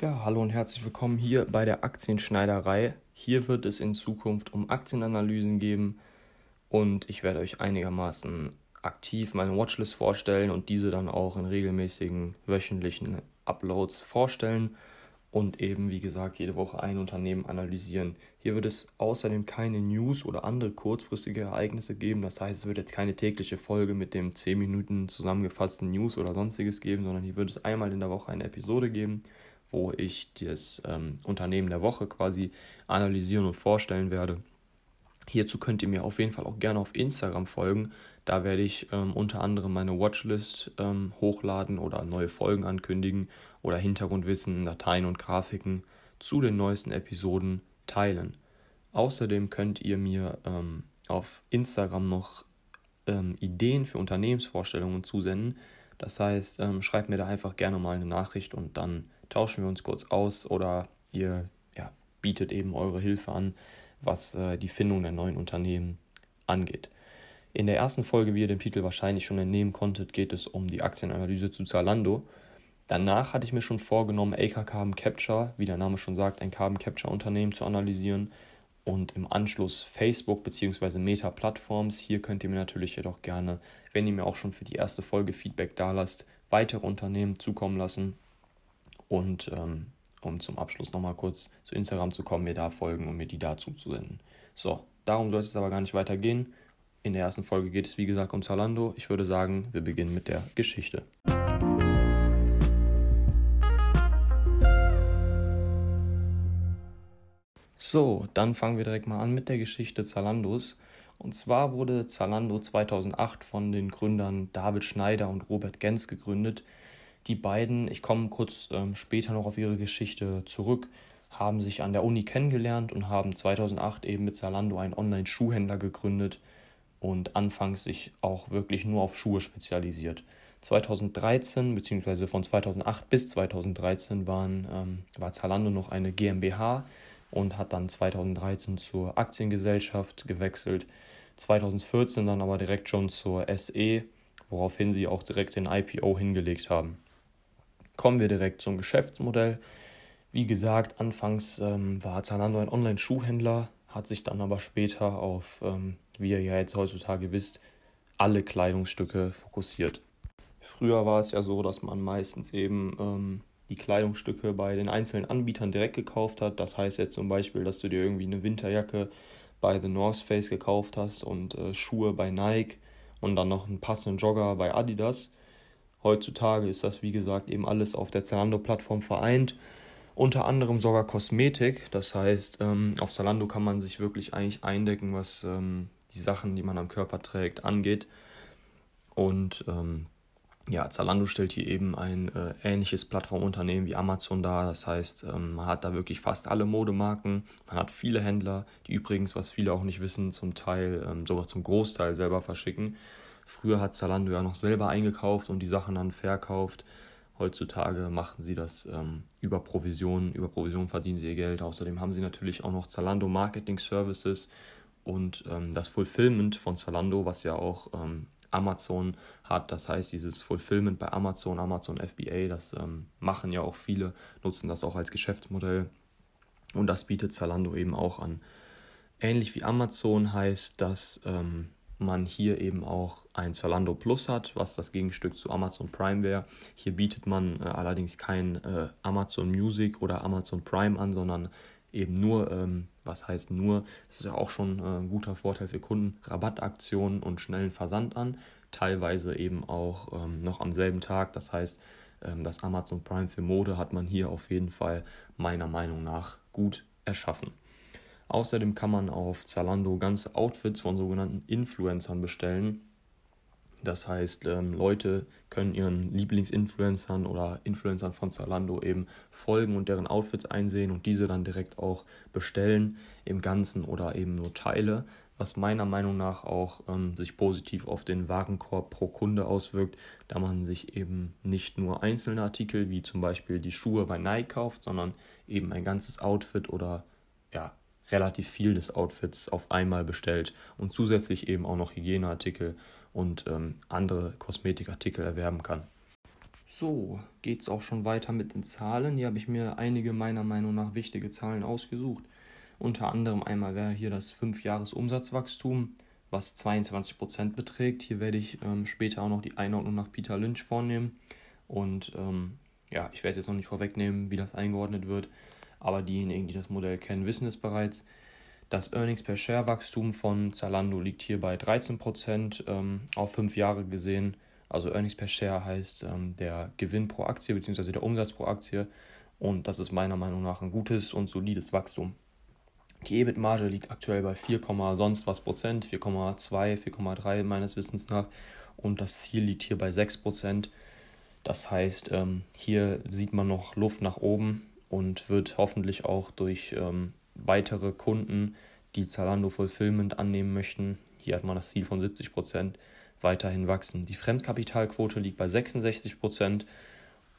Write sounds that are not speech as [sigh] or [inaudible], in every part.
Ja, hallo und herzlich willkommen hier bei der Aktienschneiderei. Hier wird es in Zukunft um Aktienanalysen geben und ich werde euch einigermaßen aktiv meine Watchlist vorstellen und diese dann auch in regelmäßigen wöchentlichen Uploads vorstellen und eben, wie gesagt, jede Woche ein Unternehmen analysieren. Hier wird es außerdem keine News oder andere kurzfristige Ereignisse geben. Das heißt, es wird jetzt keine tägliche Folge mit dem 10 Minuten zusammengefassten News oder sonstiges geben, sondern hier wird es einmal in der Woche eine Episode geben, wo ich das ähm, Unternehmen der Woche quasi analysieren und vorstellen werde. Hierzu könnt ihr mir auf jeden Fall auch gerne auf Instagram folgen. Da werde ich ähm, unter anderem meine Watchlist ähm, hochladen oder neue Folgen ankündigen oder Hintergrundwissen, Dateien und Grafiken zu den neuesten Episoden teilen. Außerdem könnt ihr mir ähm, auf Instagram noch ähm, Ideen für Unternehmensvorstellungen zusenden. Das heißt, ähm, schreibt mir da einfach gerne mal eine Nachricht und dann tauschen wir uns kurz aus oder ihr ja, bietet eben eure Hilfe an, was äh, die Findung der neuen Unternehmen angeht. In der ersten Folge, wie ihr dem Titel wahrscheinlich schon entnehmen konntet, geht es um die Aktienanalyse zu Zalando. Danach hatte ich mir schon vorgenommen, AK Carbon Capture, wie der Name schon sagt, ein Carbon Capture Unternehmen zu analysieren und im Anschluss Facebook bzw. Meta Plattforms. Hier könnt ihr mir natürlich jedoch gerne, wenn ihr mir auch schon für die erste Folge Feedback da lasst, weitere Unternehmen zukommen lassen. Und ähm, um zum Abschluss nochmal kurz zu Instagram zu kommen, mir da folgen und mir die dazu zu senden. So, darum soll es aber gar nicht weitergehen. In der ersten Folge geht es wie gesagt um Zalando. Ich würde sagen, wir beginnen mit der Geschichte. So, dann fangen wir direkt mal an mit der Geschichte Zalandos. Und zwar wurde Zalando 2008 von den Gründern David Schneider und Robert Gens gegründet. Die beiden, ich komme kurz ähm, später noch auf ihre Geschichte zurück, haben sich an der Uni kennengelernt und haben 2008 eben mit Zalando einen Online-Schuhhändler gegründet und anfangs sich auch wirklich nur auf Schuhe spezialisiert. 2013 bzw. von 2008 bis 2013 waren, ähm, war Zalando noch eine GmbH und hat dann 2013 zur Aktiengesellschaft gewechselt. 2014 dann aber direkt schon zur SE, woraufhin sie auch direkt den IPO hingelegt haben. Kommen wir direkt zum Geschäftsmodell. Wie gesagt, anfangs ähm, war Zalando ein Online-Schuhhändler, hat sich dann aber später auf, ähm, wie ihr ja jetzt heutzutage wisst, alle Kleidungsstücke fokussiert. Früher war es ja so, dass man meistens eben ähm, die Kleidungsstücke bei den einzelnen Anbietern direkt gekauft hat. Das heißt jetzt zum Beispiel, dass du dir irgendwie eine Winterjacke bei The North Face gekauft hast und äh, Schuhe bei Nike und dann noch einen passenden Jogger bei Adidas. Heutzutage ist das, wie gesagt, eben alles auf der Zalando-Plattform vereint. Unter anderem sogar Kosmetik. Das heißt, ähm, auf Zalando kann man sich wirklich eigentlich eindecken, was ähm, die Sachen, die man am Körper trägt, angeht. Und ähm, ja, Zalando stellt hier eben ein äh, ähnliches Plattformunternehmen wie Amazon dar. Das heißt, man hat da wirklich fast alle Modemarken. Man hat viele Händler, die übrigens, was viele auch nicht wissen, zum Teil, sogar zum Großteil selber verschicken. Früher hat Zalando ja noch selber eingekauft und die Sachen dann verkauft. Heutzutage machen sie das ähm, über Provisionen. Über Provisionen verdienen sie ihr Geld. Außerdem haben sie natürlich auch noch Zalando Marketing Services und ähm, das Fulfillment von Zalando, was ja auch ähm, Amazon hat. Das heißt, dieses Fulfillment bei Amazon, Amazon FBA, das ähm, machen ja auch viele, nutzen das auch als Geschäftsmodell. Und das bietet Zalando eben auch an. Ähnlich wie Amazon heißt, dass ähm, man hier eben auch ein Zalando Plus hat, was das Gegenstück zu Amazon Prime wäre. Hier bietet man äh, allerdings kein äh, Amazon Music oder Amazon Prime an, sondern eben nur, ähm, was heißt nur, das ist ja auch schon äh, ein guter Vorteil für Kunden, Rabattaktionen und schnellen Versand an, teilweise eben auch ähm, noch am selben Tag. Das heißt, ähm, das Amazon Prime für Mode hat man hier auf jeden Fall meiner Meinung nach gut erschaffen. Außerdem kann man auf Zalando ganze Outfits von sogenannten Influencern bestellen. Das heißt, ähm, Leute können ihren Lieblingsinfluencern oder Influencern von Zalando eben folgen und deren Outfits einsehen und diese dann direkt auch bestellen im Ganzen oder eben nur Teile, was meiner Meinung nach auch ähm, sich positiv auf den Warenkorb pro Kunde auswirkt, da man sich eben nicht nur einzelne Artikel wie zum Beispiel die Schuhe bei Nike kauft, sondern eben ein ganzes Outfit oder ja, relativ viel des Outfits auf einmal bestellt und zusätzlich eben auch noch Hygieneartikel und ähm, andere Kosmetikartikel erwerben kann. So, geht es auch schon weiter mit den Zahlen. Hier habe ich mir einige meiner Meinung nach wichtige Zahlen ausgesucht. Unter anderem einmal wäre hier das 5-Jahres-Umsatzwachstum, was 22% beträgt. Hier werde ich ähm, später auch noch die Einordnung nach Peter Lynch vornehmen. Und ähm, ja, ich werde jetzt noch nicht vorwegnehmen, wie das eingeordnet wird, aber diejenigen, die das Modell kennen, wissen es bereits. Das Earnings per Share Wachstum von Zalando liegt hier bei 13% ähm, auf fünf Jahre gesehen. Also Earnings per Share heißt ähm, der Gewinn pro Aktie bzw. der Umsatz pro Aktie. Und das ist meiner Meinung nach ein gutes und solides Wachstum. Die EBIT-Marge liegt aktuell bei 4, sonst was Prozent, 4,2, 4,3 meines Wissens nach. Und das Ziel liegt hier bei 6 Prozent. Das heißt, ähm, hier sieht man noch Luft nach oben und wird hoffentlich auch durch ähm, weitere Kunden, die Zalando Fulfillment annehmen möchten, hier hat man das Ziel von 70 Prozent, weiterhin wachsen. Die Fremdkapitalquote liegt bei 66 Prozent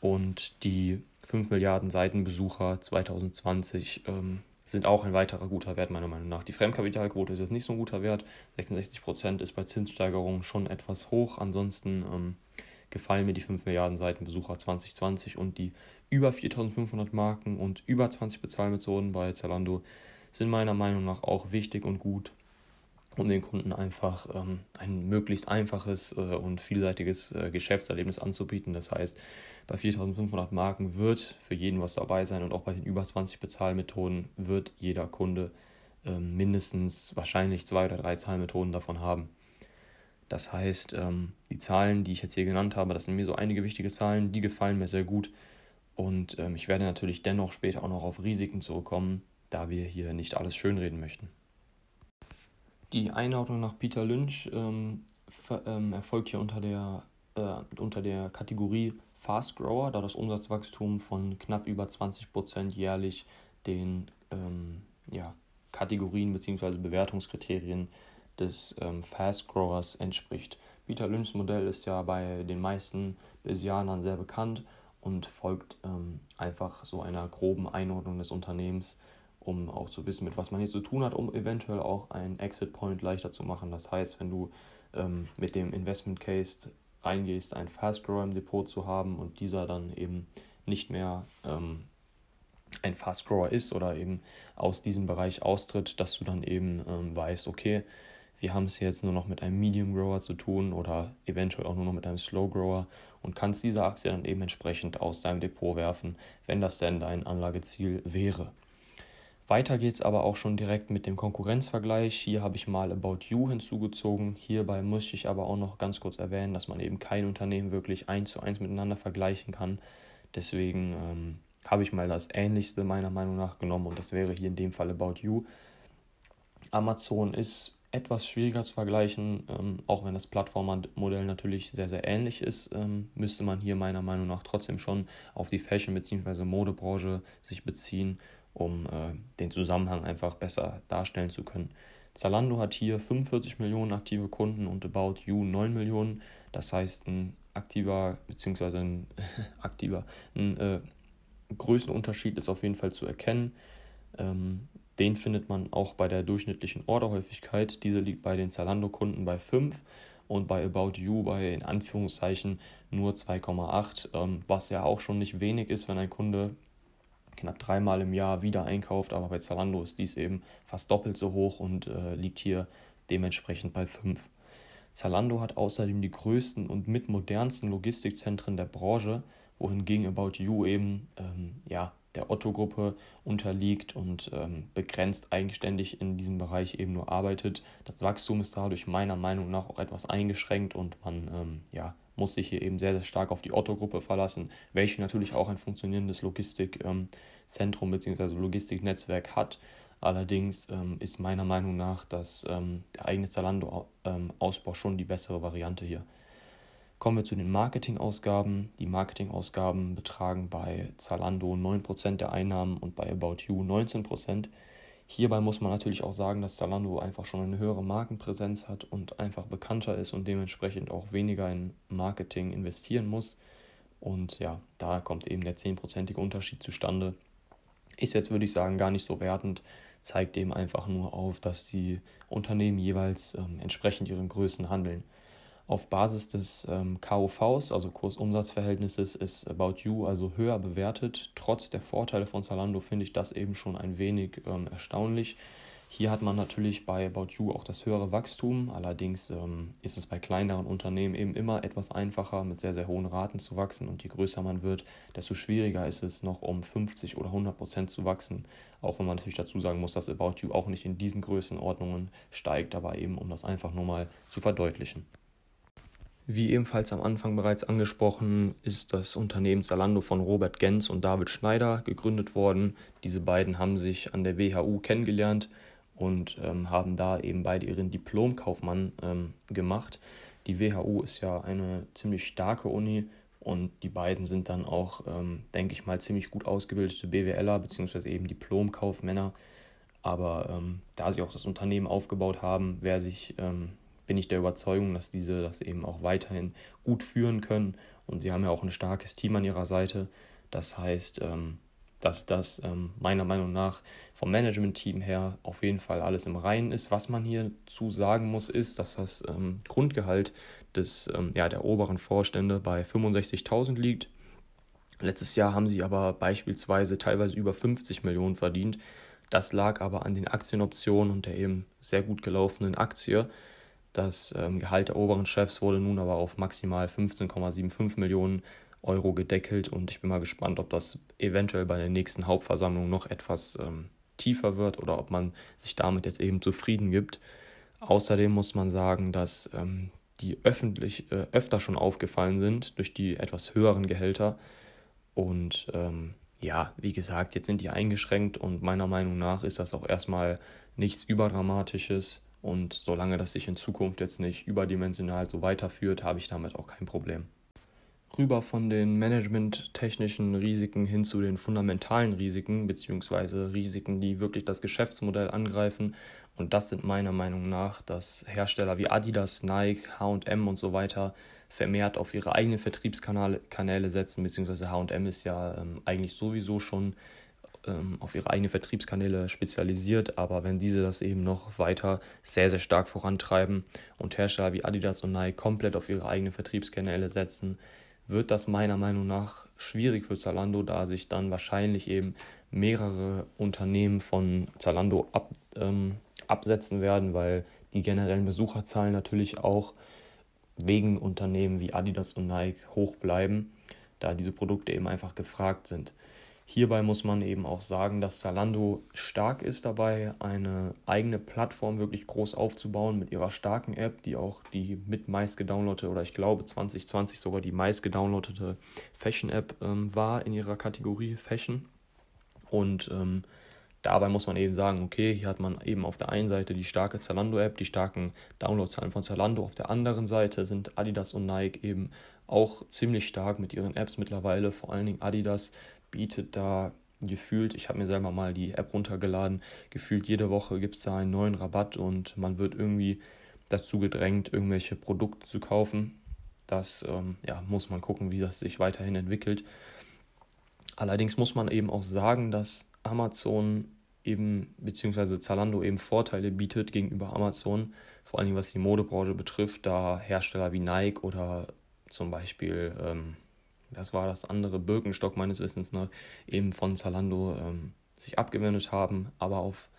und die 5 Milliarden Seitenbesucher 2020 ähm, sind auch ein weiterer guter Wert, meiner Meinung nach. Die Fremdkapitalquote ist jetzt nicht so ein guter Wert. 66 Prozent ist bei Zinssteigerungen schon etwas hoch. Ansonsten ähm, gefallen mir die 5 Milliarden Seitenbesucher 2020 und die über 4500 Marken und über 20 Bezahlmethoden bei Zalando sind meiner Meinung nach auch wichtig und gut, um den Kunden einfach ähm, ein möglichst einfaches äh, und vielseitiges äh, Geschäftserlebnis anzubieten. Das heißt, bei 4500 Marken wird für jeden was dabei sein und auch bei den über 20 Bezahlmethoden wird jeder Kunde äh, mindestens wahrscheinlich zwei oder drei Zahlmethoden davon haben. Das heißt, ähm, die Zahlen, die ich jetzt hier genannt habe, das sind mir so einige wichtige Zahlen, die gefallen mir sehr gut. Und ähm, ich werde natürlich dennoch später auch noch auf Risiken zurückkommen, da wir hier nicht alles schönreden möchten. Die Einordnung nach Peter Lynch ähm, erfolgt hier unter der, äh, unter der Kategorie Fast Grower, da das Umsatzwachstum von knapp über 20% jährlich den ähm, ja, Kategorien bzw. Bewertungskriterien des ähm, Fast Growers entspricht. Peter Lynchs Modell ist ja bei den meisten Besianern sehr bekannt und folgt ähm, einfach so einer groben Einordnung des Unternehmens, um auch zu wissen, mit was man hier zu tun hat, um eventuell auch einen Exit Point leichter zu machen. Das heißt, wenn du ähm, mit dem Investment Case reingehst, einen Fast Grower im Depot zu haben und dieser dann eben nicht mehr ähm, ein Fast Grower ist oder eben aus diesem Bereich austritt, dass du dann eben ähm, weißt, okay, wir haben es jetzt nur noch mit einem Medium Grower zu tun oder eventuell auch nur noch mit einem Slow Grower und kannst diese Aktie dann eben entsprechend aus deinem Depot werfen, wenn das denn dein Anlageziel wäre. Weiter geht es aber auch schon direkt mit dem Konkurrenzvergleich. Hier habe ich mal About You hinzugezogen. Hierbei muss ich aber auch noch ganz kurz erwähnen, dass man eben kein Unternehmen wirklich eins zu eins miteinander vergleichen kann. Deswegen ähm, habe ich mal das Ähnlichste meiner Meinung nach genommen und das wäre hier in dem Fall About You. Amazon ist etwas schwieriger zu vergleichen, ähm, auch wenn das Plattformmodell natürlich sehr, sehr ähnlich ist, ähm, müsste man hier meiner Meinung nach trotzdem schon auf die Fashion- bzw. Modebranche sich beziehen, um äh, den Zusammenhang einfach besser darstellen zu können. Zalando hat hier 45 Millionen aktive Kunden und About You 9 Millionen. Das heißt, ein aktiver bzw. ein [laughs] aktiver, ein äh, Größenunterschied ist auf jeden Fall zu erkennen. Ähm, den findet man auch bei der durchschnittlichen Orderhäufigkeit. Diese liegt bei den Zalando-Kunden bei 5 und bei About You bei in Anführungszeichen nur 2,8, ähm, was ja auch schon nicht wenig ist, wenn ein Kunde knapp dreimal im Jahr wieder einkauft, aber bei Zalando ist dies eben fast doppelt so hoch und äh, liegt hier dementsprechend bei 5. Zalando hat außerdem die größten und mit modernsten Logistikzentren der Branche, wohingegen About You eben ähm, ja, der Otto-Gruppe unterliegt und ähm, begrenzt eigenständig in diesem Bereich eben nur arbeitet. Das Wachstum ist dadurch meiner Meinung nach auch etwas eingeschränkt und man ähm, ja, muss sich hier eben sehr, sehr stark auf die Otto-Gruppe verlassen, welche natürlich auch ein funktionierendes Logistikzentrum ähm, bzw. Logistiknetzwerk hat. Allerdings ähm, ist meiner Meinung nach das, ähm, der eigene Zalando-Ausbau ähm, schon die bessere Variante hier. Kommen wir zu den Marketingausgaben. Die Marketingausgaben betragen bei Zalando 9% der Einnahmen und bei About You 19%. Hierbei muss man natürlich auch sagen, dass Zalando einfach schon eine höhere Markenpräsenz hat und einfach bekannter ist und dementsprechend auch weniger in Marketing investieren muss. Und ja, da kommt eben der 10%ige Unterschied zustande. Ist jetzt, würde ich sagen, gar nicht so wertend, zeigt eben einfach nur auf, dass die Unternehmen jeweils ähm, entsprechend ihren Größen handeln. Auf Basis des ähm, KUVs, also Kursumsatzverhältnisses, ist About You also höher bewertet. Trotz der Vorteile von Zalando finde ich das eben schon ein wenig ähm, erstaunlich. Hier hat man natürlich bei About You auch das höhere Wachstum. Allerdings ähm, ist es bei kleineren Unternehmen eben immer etwas einfacher, mit sehr, sehr hohen Raten zu wachsen. Und je größer man wird, desto schwieriger ist es noch um 50 oder 100 Prozent zu wachsen. Auch wenn man natürlich dazu sagen muss, dass About You auch nicht in diesen Größenordnungen steigt, aber eben um das einfach nur mal zu verdeutlichen. Wie ebenfalls am Anfang bereits angesprochen, ist das Unternehmen Zalando von Robert Gens und David Schneider gegründet worden. Diese beiden haben sich an der WHU kennengelernt und ähm, haben da eben beide ihren Diplomkaufmann ähm, gemacht. Die WHU ist ja eine ziemlich starke Uni und die beiden sind dann auch, ähm, denke ich mal, ziemlich gut ausgebildete BWLer bzw. eben Diplomkaufmänner. Aber ähm, da sie auch das Unternehmen aufgebaut haben, wer sich, ähm, bin ich der Überzeugung, dass diese das eben auch weiterhin gut führen können. Und sie haben ja auch ein starkes Team an ihrer Seite. Das heißt, ähm, dass das ähm, meiner Meinung nach vom Management-Team her auf jeden Fall alles im Reinen ist. Was man hierzu sagen muss, ist, dass das ähm, Grundgehalt des, ja, der oberen Vorstände bei 65.000 liegt. Letztes Jahr haben sie aber beispielsweise teilweise über 50 Millionen verdient. Das lag aber an den Aktienoptionen und der eben sehr gut gelaufenen Aktie. Das ähm, Gehalt der oberen Chefs wurde nun aber auf maximal 15,75 Millionen Euro gedeckelt und ich bin mal gespannt, ob das eventuell bei der nächsten Hauptversammlung noch etwas ähm, tiefer wird oder ob man sich damit jetzt eben zufrieden gibt. Außerdem muss man sagen, dass ähm, die öffentlich äh, öfter schon aufgefallen sind durch die etwas höheren Gehälter. Und ähm, ja, wie gesagt, jetzt sind die eingeschränkt und meiner Meinung nach ist das auch erstmal nichts Überdramatisches. Und solange das sich in Zukunft jetzt nicht überdimensional so weiterführt, habe ich damit auch kein Problem rüber von den managementtechnischen Risiken hin zu den fundamentalen Risiken, beziehungsweise Risiken, die wirklich das Geschäftsmodell angreifen. Und das sind meiner Meinung nach, dass Hersteller wie Adidas, Nike, HM und so weiter vermehrt auf ihre eigenen Vertriebskanäle setzen, beziehungsweise HM ist ja ähm, eigentlich sowieso schon ähm, auf ihre eigenen Vertriebskanäle spezialisiert, aber wenn diese das eben noch weiter sehr, sehr stark vorantreiben und Hersteller wie Adidas und Nike komplett auf ihre eigenen Vertriebskanäle setzen, wird das meiner Meinung nach schwierig für Zalando, da sich dann wahrscheinlich eben mehrere Unternehmen von Zalando ab, ähm, absetzen werden, weil die generellen Besucherzahlen natürlich auch wegen Unternehmen wie Adidas und Nike hoch bleiben, da diese Produkte eben einfach gefragt sind. Hierbei muss man eben auch sagen, dass Zalando stark ist dabei, eine eigene Plattform wirklich groß aufzubauen mit ihrer starken App, die auch die mit meist gedownloadete oder ich glaube 2020 sogar die meist gedownloadete Fashion-App ähm, war in ihrer Kategorie Fashion. Und ähm, dabei muss man eben sagen, okay, hier hat man eben auf der einen Seite die starke Zalando-App, die starken Downloadzahlen von Zalando, auf der anderen Seite sind Adidas und Nike eben auch ziemlich stark mit ihren Apps mittlerweile, vor allen Dingen Adidas bietet da gefühlt, ich habe mir selber mal die App runtergeladen, gefühlt jede Woche gibt es da einen neuen Rabatt und man wird irgendwie dazu gedrängt, irgendwelche Produkte zu kaufen. Das ähm, ja, muss man gucken, wie das sich weiterhin entwickelt. Allerdings muss man eben auch sagen, dass Amazon eben, beziehungsweise Zalando eben Vorteile bietet gegenüber Amazon, vor allem was die Modebranche betrifft, da Hersteller wie Nike oder zum Beispiel ähm, das war das andere Birkenstock meines Wissens nach, eben von Zalando ähm, sich abgewendet haben, aber auf,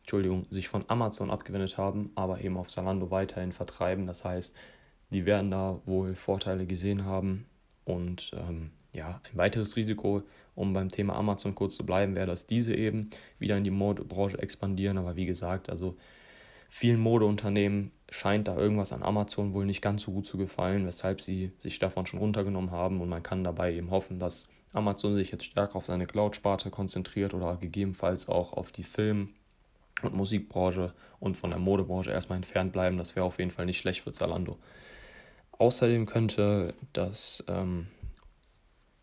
Entschuldigung, sich von Amazon abgewendet haben, aber eben auf Zalando weiterhin vertreiben. Das heißt, die werden da wohl Vorteile gesehen haben. Und ähm, ja, ein weiteres Risiko, um beim Thema Amazon kurz zu bleiben, wäre, dass diese eben wieder in die Modebranche expandieren. Aber wie gesagt, also vielen Modeunternehmen scheint da irgendwas an Amazon wohl nicht ganz so gut zu gefallen, weshalb sie sich davon schon runtergenommen haben und man kann dabei eben hoffen, dass Amazon sich jetzt stärker auf seine Cloud-Sparte konzentriert oder gegebenenfalls auch auf die Film- und Musikbranche und von der Modebranche erstmal entfernt bleiben. Das wäre auf jeden Fall nicht schlecht für Zalando. Außerdem könnte das, ähm,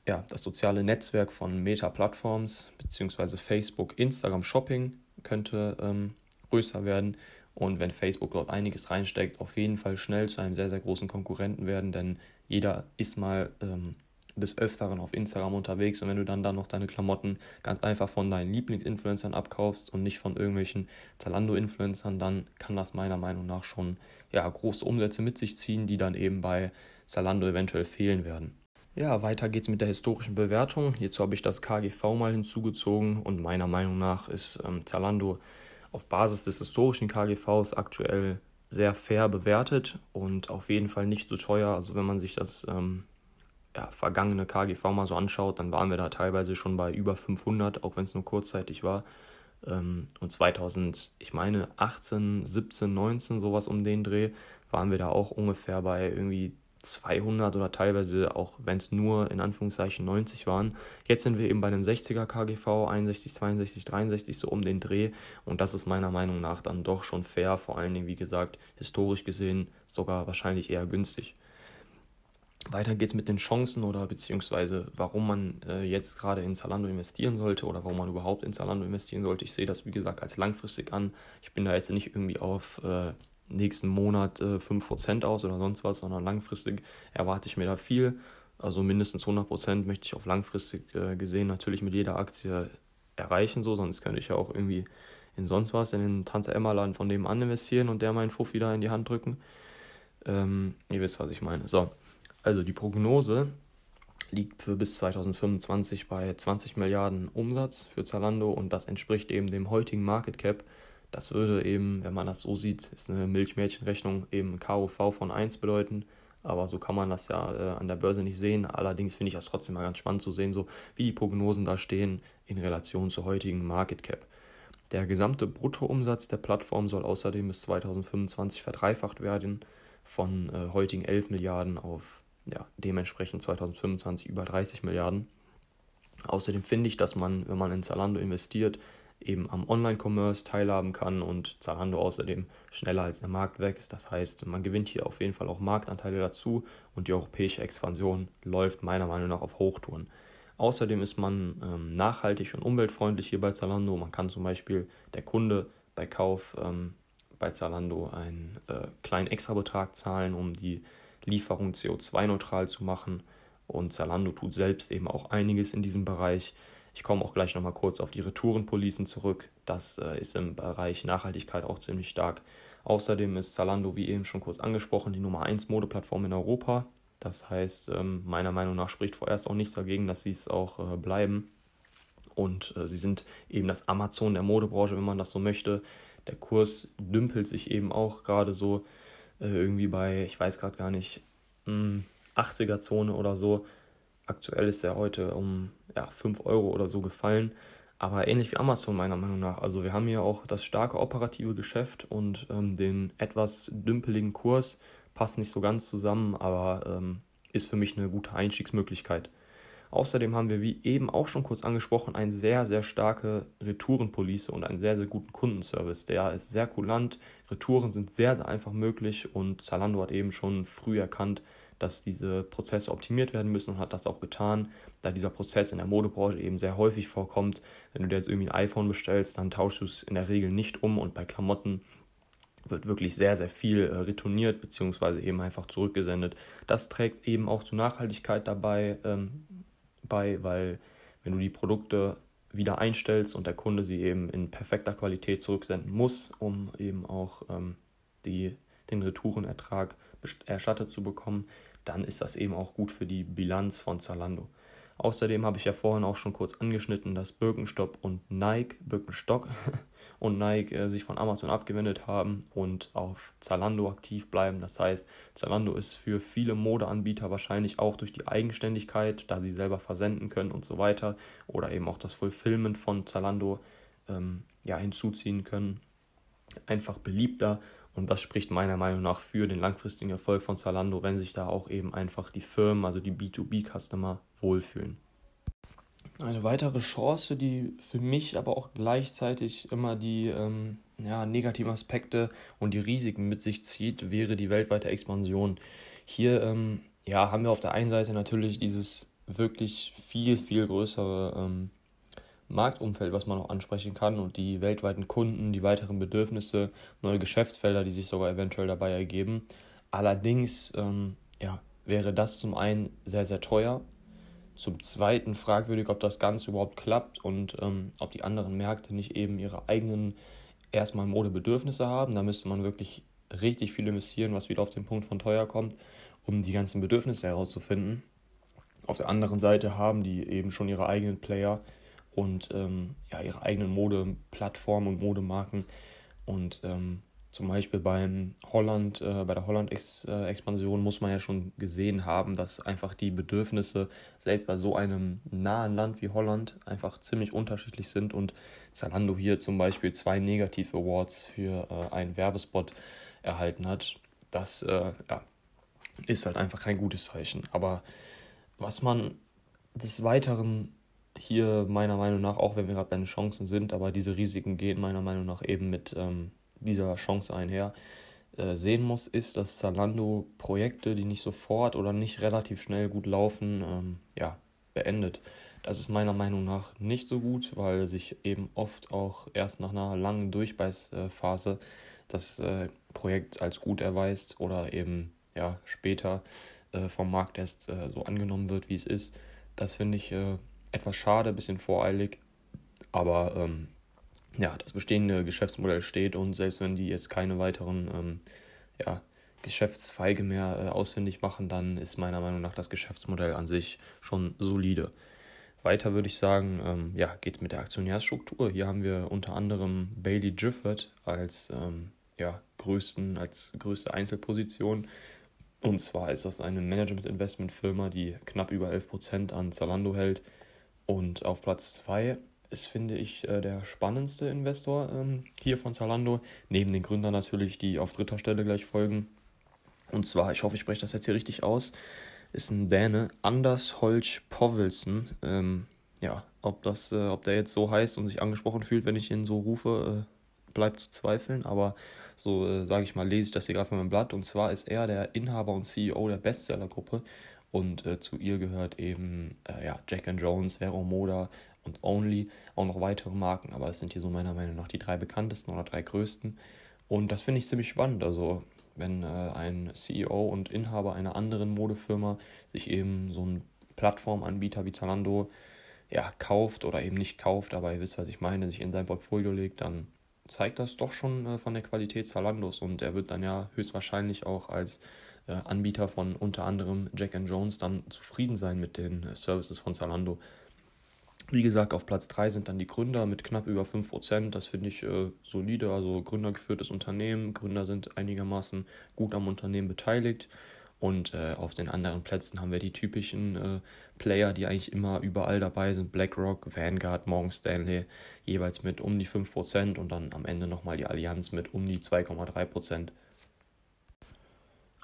ja, das soziale Netzwerk von Meta-Plattforms bzw. Facebook, Instagram, Shopping könnte ähm, größer werden und wenn Facebook dort einiges reinsteckt, auf jeden Fall schnell zu einem sehr, sehr großen Konkurrenten werden, denn jeder ist mal ähm, des Öfteren auf Instagram unterwegs und wenn du dann da noch deine Klamotten ganz einfach von deinen Lieblingsinfluencern abkaufst und nicht von irgendwelchen Zalando-Influencern, dann kann das meiner Meinung nach schon ja, große Umsätze mit sich ziehen, die dann eben bei Zalando eventuell fehlen werden. Ja, weiter geht's mit der historischen Bewertung. Hierzu habe ich das KGV mal hinzugezogen und meiner Meinung nach ist ähm, Zalando auf Basis des historischen KGVs aktuell sehr fair bewertet und auf jeden Fall nicht so teuer. Also wenn man sich das ähm, ja, vergangene KGV mal so anschaut, dann waren wir da teilweise schon bei über 500, auch wenn es nur kurzzeitig war. Ähm, und 2000, ich meine 18, 17, 19, sowas um den Dreh, waren wir da auch ungefähr bei irgendwie 200 oder teilweise auch, wenn es nur in Anführungszeichen 90 waren. Jetzt sind wir eben bei einem 60er KGV, 61, 62, 63, so um den Dreh. Und das ist meiner Meinung nach dann doch schon fair, vor allen Dingen, wie gesagt, historisch gesehen sogar wahrscheinlich eher günstig. Weiter geht es mit den Chancen oder beziehungsweise warum man äh, jetzt gerade in Zalando investieren sollte oder warum man überhaupt in Zalando investieren sollte. Ich sehe das, wie gesagt, als langfristig an. Ich bin da jetzt nicht irgendwie auf äh, nächsten Monat äh, 5% aus oder sonst was, sondern langfristig erwarte ich mir da viel. Also mindestens 100% möchte ich auf langfristig äh, gesehen natürlich mit jeder Aktie erreichen, so, sonst könnte ich ja auch irgendwie in sonst was, in den Tante Emma Laden von dem an investieren und der meinen Fuff wieder in die Hand drücken. Ähm, ihr wisst, was ich meine. So, also die Prognose liegt für bis 2025 bei 20 Milliarden Umsatz für Zalando und das entspricht eben dem heutigen Market Cap das würde eben, wenn man das so sieht, ist eine Milchmädchenrechnung eben KOV von 1 bedeuten. Aber so kann man das ja äh, an der Börse nicht sehen. Allerdings finde ich das trotzdem mal ganz spannend zu sehen, so wie die Prognosen da stehen in Relation zur heutigen Market Cap. Der gesamte Bruttoumsatz der Plattform soll außerdem bis 2025 verdreifacht werden, von äh, heutigen 11 Milliarden auf ja, dementsprechend 2025 über 30 Milliarden. Außerdem finde ich, dass man, wenn man in Zalando investiert, eben am Online-Commerce teilhaben kann und Zalando außerdem schneller als der Markt wächst. Das heißt, man gewinnt hier auf jeden Fall auch Marktanteile dazu und die europäische Expansion läuft meiner Meinung nach auf Hochtouren. Außerdem ist man ähm, nachhaltig und umweltfreundlich hier bei Zalando. Man kann zum Beispiel der Kunde bei Kauf ähm, bei Zalando einen äh, kleinen Extrabetrag zahlen, um die Lieferung CO2-neutral zu machen. Und Zalando tut selbst eben auch einiges in diesem Bereich. Ich komme auch gleich nochmal kurz auf die Retourenpolicen zurück. Das äh, ist im Bereich Nachhaltigkeit auch ziemlich stark. Außerdem ist Zalando, wie eben schon kurz angesprochen, die Nummer 1 Modeplattform in Europa. Das heißt, ähm, meiner Meinung nach spricht vorerst auch nichts dagegen, dass sie es auch äh, bleiben. Und äh, sie sind eben das Amazon der Modebranche, wenn man das so möchte. Der Kurs dümpelt sich eben auch gerade so äh, irgendwie bei, ich weiß gerade gar nicht, 80er-Zone hm, oder so. Aktuell ist er heute um ja, 5 Euro oder so gefallen. Aber ähnlich wie Amazon meiner Meinung nach. Also wir haben hier auch das starke operative Geschäft und ähm, den etwas dümpeligen Kurs. Passt nicht so ganz zusammen, aber ähm, ist für mich eine gute Einstiegsmöglichkeit. Außerdem haben wir, wie eben auch schon kurz angesprochen, eine sehr, sehr starke Retourenpolice und einen sehr, sehr guten Kundenservice. Der ist sehr kulant, Retouren sind sehr, sehr einfach möglich und Zalando hat eben schon früh erkannt, dass diese Prozesse optimiert werden müssen und hat das auch getan, da dieser Prozess in der Modebranche eben sehr häufig vorkommt. Wenn du dir jetzt irgendwie ein iPhone bestellst, dann tauschst du es in der Regel nicht um und bei Klamotten wird wirklich sehr, sehr viel äh, retourniert bzw. eben einfach zurückgesendet. Das trägt eben auch zur Nachhaltigkeit dabei ähm, bei, weil wenn du die Produkte wieder einstellst und der Kunde sie eben in perfekter Qualität zurücksenden muss, um eben auch ähm, die, den Retourenertrag erstattet zu bekommen, dann ist das eben auch gut für die Bilanz von Zalando. Außerdem habe ich ja vorhin auch schon kurz angeschnitten, dass Birkenstock und Nike, Birkenstock [laughs] und Nike äh, sich von Amazon abgewendet haben und auf Zalando aktiv bleiben. Das heißt, Zalando ist für viele Modeanbieter wahrscheinlich auch durch die Eigenständigkeit, da sie selber versenden können und so weiter, oder eben auch das Fulfillment von Zalando ähm, ja, hinzuziehen können, einfach beliebter und das spricht meiner Meinung nach für den langfristigen Erfolg von Zalando, wenn sich da auch eben einfach die Firmen, also die B2B-Customer, wohlfühlen. Eine weitere Chance, die für mich aber auch gleichzeitig immer die ähm, ja, negativen Aspekte und die Risiken mit sich zieht, wäre die weltweite Expansion. Hier ähm, ja, haben wir auf der einen Seite natürlich dieses wirklich viel, viel größere ähm, Marktumfeld, was man noch ansprechen kann und die weltweiten Kunden, die weiteren Bedürfnisse, neue Geschäftsfelder, die sich sogar eventuell dabei ergeben. Allerdings ähm, ja, wäre das zum einen sehr, sehr teuer Zum Zweiten fragwürdig, ob das Ganze überhaupt klappt und ähm, ob die anderen Märkte nicht eben ihre eigenen erstmal Modebedürfnisse haben. Da müsste man wirklich richtig viel investieren, was wieder auf den Punkt von teuer kommt, um die ganzen Bedürfnisse herauszufinden. Auf der anderen Seite haben die eben schon ihre eigenen Player und ähm, ja, ihre eigenen Modeplattformen und Modemarken. Und ähm, zum Beispiel beim Holland, äh, bei der Holland-Expansion muss man ja schon gesehen haben, dass einfach die Bedürfnisse selbst bei so einem nahen Land wie Holland einfach ziemlich unterschiedlich sind und Zalando hier zum Beispiel zwei Negativ-Awards für äh, einen Werbespot erhalten hat. Das äh, ja, ist halt einfach kein gutes Zeichen. Aber was man des Weiteren hier meiner Meinung nach, auch wenn wir gerade bei den Chancen sind, aber diese Risiken gehen meiner Meinung nach eben mit ähm, dieser Chance einher, äh, sehen muss, ist, dass Zalando Projekte, die nicht sofort oder nicht relativ schnell gut laufen, ähm, ja, beendet. Das ist meiner Meinung nach nicht so gut, weil sich eben oft auch erst nach einer langen Durchbeißphase das äh, Projekt als gut erweist oder eben ja, später äh, vom Markt erst äh, so angenommen wird, wie es ist. Das finde ich äh, etwas schade, ein bisschen voreilig, aber ähm, ja, das bestehende Geschäftsmodell steht und selbst wenn die jetzt keine weiteren ähm, ja, Geschäftszweige mehr äh, ausfindig machen, dann ist meiner Meinung nach das Geschäftsmodell an sich schon solide. Weiter würde ich sagen, ähm, ja, geht es mit der Aktionärsstruktur. Hier haben wir unter anderem Bailey Gifford als ähm, ja, größten, als größte Einzelposition. Und zwar ist das eine Management-Investment-Firma, die knapp über 11% an Zalando hält. Und auf Platz 2 ist, finde ich, äh, der spannendste Investor ähm, hier von Zalando. Neben den Gründern natürlich, die auf dritter Stelle gleich folgen. Und zwar, ich hoffe, ich spreche das jetzt hier richtig aus, ist ein Däne, Anders Holsch Povelsen. Ähm, ja, ob, das, äh, ob der jetzt so heißt und sich angesprochen fühlt, wenn ich ihn so rufe, äh, bleibt zu zweifeln. Aber so, äh, sage ich mal, lese ich das hier gerade von meinem Blatt. Und zwar ist er der Inhaber und CEO der Bestseller-Gruppe. Und äh, zu ihr gehört eben äh, ja, Jack and Jones, Vero Moda und Only, auch noch weitere Marken, aber es sind hier so meiner Meinung nach die drei bekanntesten oder drei größten. Und das finde ich ziemlich spannend. Also, wenn äh, ein CEO und Inhaber einer anderen Modefirma sich eben so einen Plattformanbieter wie Zalando ja, kauft oder eben nicht kauft, aber ihr wisst, was ich meine, sich in sein Portfolio legt, dann zeigt das doch schon äh, von der Qualität Zalandos und er wird dann ja höchstwahrscheinlich auch als Anbieter von unter anderem Jack Jones dann zufrieden sein mit den äh, Services von Zalando. Wie gesagt, auf Platz 3 sind dann die Gründer mit knapp über 5%. Das finde ich äh, solide, also gründergeführtes Unternehmen. Gründer sind einigermaßen gut am Unternehmen beteiligt. Und äh, auf den anderen Plätzen haben wir die typischen äh, Player, die eigentlich immer überall dabei sind. BlackRock, Vanguard, Morgan Stanley, jeweils mit um die 5% und dann am Ende nochmal die Allianz mit um die 2,3%.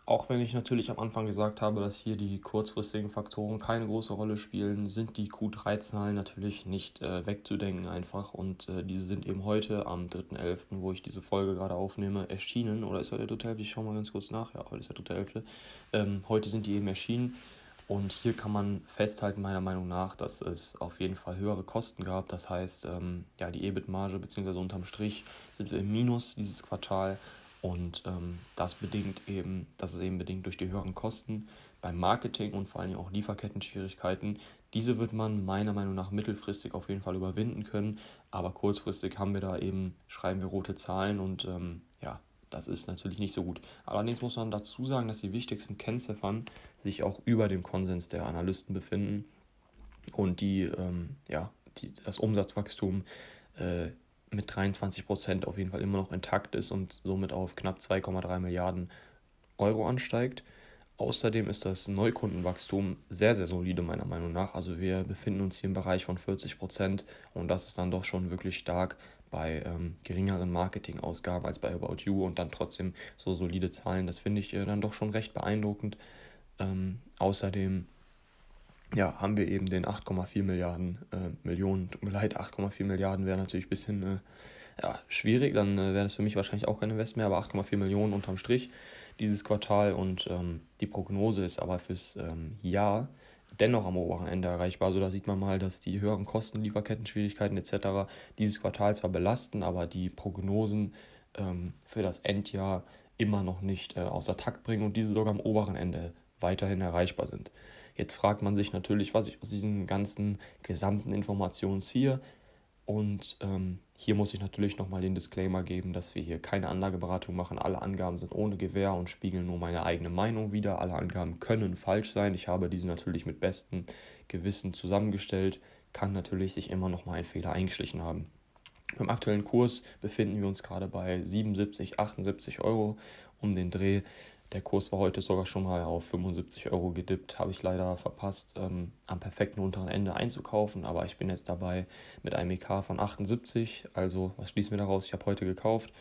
Auch wenn ich natürlich am Anfang gesagt habe, dass hier die kurzfristigen Faktoren keine große Rolle spielen, sind die Q3-Zahlen natürlich nicht äh, wegzudenken einfach. Und äh, diese sind eben heute am 3.11., wo ich diese Folge gerade aufnehme, erschienen. Oder ist heute der 3.11.? Ich schaue mal ganz kurz nach. Ja, heute ist der 3.11. Ähm, heute sind die eben erschienen. Und hier kann man festhalten, meiner Meinung nach, dass es auf jeden Fall höhere Kosten gab. Das heißt, ähm, ja, die EBIT-Marge bzw. unterm Strich sind wir im Minus dieses Quartal. Und ähm, das bedingt eben, das ist eben bedingt durch die höheren Kosten beim Marketing und vor allem auch Lieferketten-Schwierigkeiten. Diese wird man meiner Meinung nach mittelfristig auf jeden Fall überwinden können, aber kurzfristig haben wir da eben, schreiben wir rote Zahlen und ähm, ja, das ist natürlich nicht so gut. Allerdings muss man dazu sagen, dass die wichtigsten Kennziffern sich auch über dem Konsens der Analysten befinden und die, ähm, ja, die, das Umsatzwachstum äh, mit 23 Prozent auf jeden Fall immer noch intakt ist und somit auf knapp 2,3 Milliarden Euro ansteigt. Außerdem ist das Neukundenwachstum sehr, sehr solide meiner Meinung nach. Also wir befinden uns hier im Bereich von 40 Prozent und das ist dann doch schon wirklich stark bei ähm, geringeren Marketingausgaben als bei About You und dann trotzdem so solide Zahlen. Das finde ich äh, dann doch schon recht beeindruckend. Ähm, außerdem ja, haben wir eben den 8,4 Milliarden äh, Millionen, tut mir leid, 8,4 Milliarden wäre natürlich ein bisschen äh, ja, schwierig, dann äh, wäre das für mich wahrscheinlich auch kein Invest mehr, aber 8,4 Millionen unterm Strich dieses Quartal und ähm, die Prognose ist aber fürs ähm, Jahr dennoch am oberen Ende erreichbar. Also da sieht man mal, dass die höheren Kosten, Lieferketten-Schwierigkeiten etc. dieses Quartal zwar belasten, aber die Prognosen ähm, für das Endjahr immer noch nicht äh, außer Takt bringen und diese sogar am oberen Ende weiterhin erreichbar sind. Jetzt fragt man sich natürlich, was ich aus diesen ganzen gesamten Informationen ziehe. Und ähm, hier muss ich natürlich nochmal den Disclaimer geben, dass wir hier keine Anlageberatung machen. Alle Angaben sind ohne Gewähr und spiegeln nur meine eigene Meinung wider. Alle Angaben können falsch sein. Ich habe diese natürlich mit bestem Gewissen zusammengestellt. Kann natürlich sich immer nochmal ein Fehler eingeschlichen haben. Beim aktuellen Kurs befinden wir uns gerade bei 77, 78 Euro um den Dreh. Der Kurs war heute sogar schon mal auf 75 Euro gedippt. Habe ich leider verpasst, ähm, am perfekten unteren Ende einzukaufen. Aber ich bin jetzt dabei mit einem EK von 78. Also, was schließen wir daraus? Ich habe heute gekauft.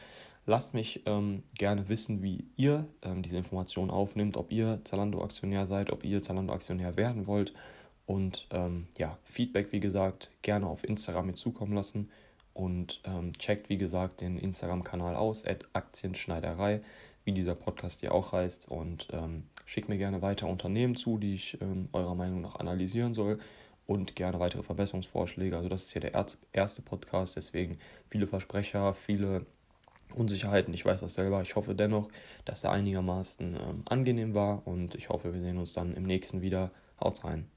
Lasst mich ähm, gerne wissen, wie ihr ähm, diese Informationen aufnimmt, ob ihr Zalando-Aktionär seid, ob ihr Zalando-Aktionär werden wollt. Und ähm, ja, Feedback, wie gesagt, gerne auf Instagram mir zukommen lassen. Und ähm, checkt, wie gesagt, den Instagram-Kanal aus, Aktienschneiderei wie dieser Podcast hier auch heißt. Und ähm, schickt mir gerne weiter Unternehmen zu, die ich ähm, eurer Meinung nach analysieren soll. Und gerne weitere Verbesserungsvorschläge. Also das ist hier der erste Podcast, deswegen viele Versprecher, viele Unsicherheiten. Ich weiß das selber. Ich hoffe dennoch, dass er einigermaßen ähm, angenehm war. Und ich hoffe, wir sehen uns dann im nächsten wieder. Haut rein.